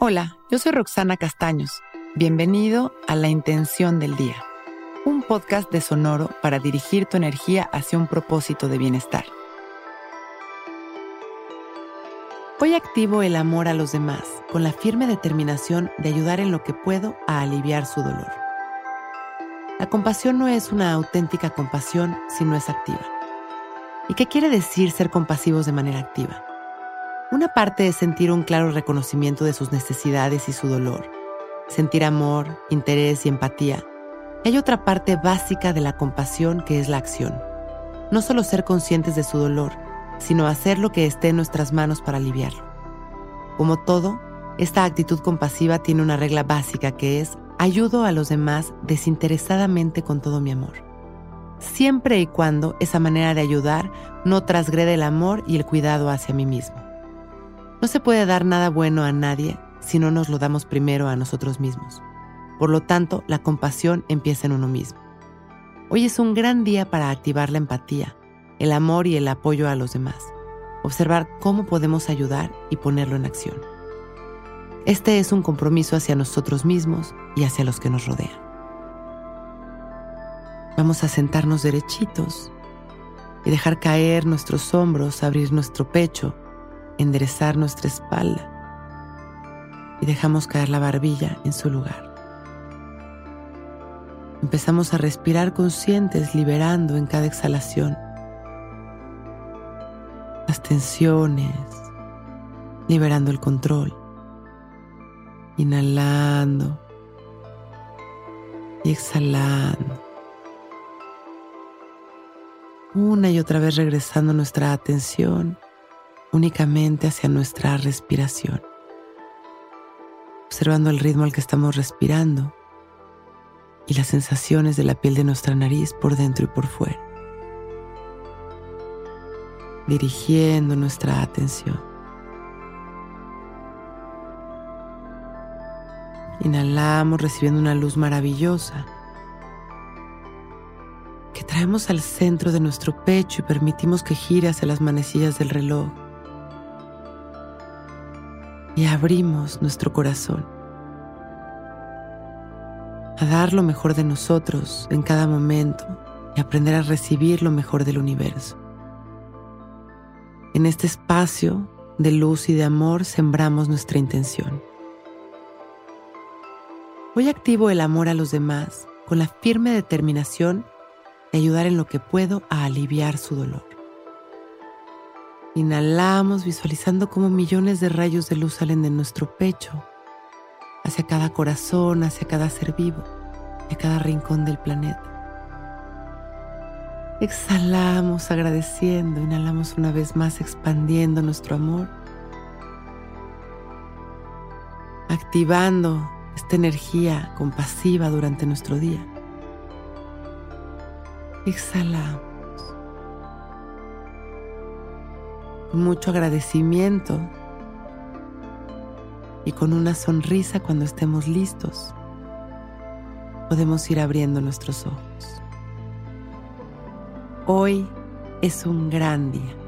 Hola, yo soy Roxana Castaños. Bienvenido a La Intención del Día, un podcast de Sonoro para dirigir tu energía hacia un propósito de bienestar. Hoy activo el amor a los demás con la firme determinación de ayudar en lo que puedo a aliviar su dolor. La compasión no es una auténtica compasión si no es activa. ¿Y qué quiere decir ser compasivos de manera activa? Una parte es sentir un claro reconocimiento de sus necesidades y su dolor, sentir amor, interés y empatía. hay otra parte básica de la compasión que es la acción. No solo ser conscientes de su dolor, sino hacer lo que esté en nuestras manos para aliviarlo. Como todo, esta actitud compasiva tiene una regla básica que es ayudo a los demás desinteresadamente con todo mi amor. Siempre y cuando esa manera de ayudar no transgrede el amor y el cuidado hacia mí mismo. No se puede dar nada bueno a nadie si no nos lo damos primero a nosotros mismos. Por lo tanto, la compasión empieza en uno mismo. Hoy es un gran día para activar la empatía, el amor y el apoyo a los demás. Observar cómo podemos ayudar y ponerlo en acción. Este es un compromiso hacia nosotros mismos y hacia los que nos rodean. Vamos a sentarnos derechitos y dejar caer nuestros hombros, abrir nuestro pecho enderezar nuestra espalda y dejamos caer la barbilla en su lugar. Empezamos a respirar conscientes, liberando en cada exhalación las tensiones, liberando el control, inhalando y exhalando. Una y otra vez regresando nuestra atención únicamente hacia nuestra respiración, observando el ritmo al que estamos respirando y las sensaciones de la piel de nuestra nariz por dentro y por fuera, dirigiendo nuestra atención. Inhalamos recibiendo una luz maravillosa que traemos al centro de nuestro pecho y permitimos que gire hacia las manecillas del reloj y abrimos nuestro corazón a dar lo mejor de nosotros en cada momento y aprender a recibir lo mejor del universo. En este espacio de luz y de amor sembramos nuestra intención. Hoy activo el amor a los demás con la firme determinación de ayudar en lo que puedo a aliviar su dolor. Inhalamos visualizando cómo millones de rayos de luz salen de nuestro pecho, hacia cada corazón, hacia cada ser vivo, de cada rincón del planeta. Exhalamos agradeciendo, inhalamos una vez más expandiendo nuestro amor, activando esta energía compasiva durante nuestro día. Exhalamos. Con mucho agradecimiento y con una sonrisa cuando estemos listos, podemos ir abriendo nuestros ojos. Hoy es un gran día.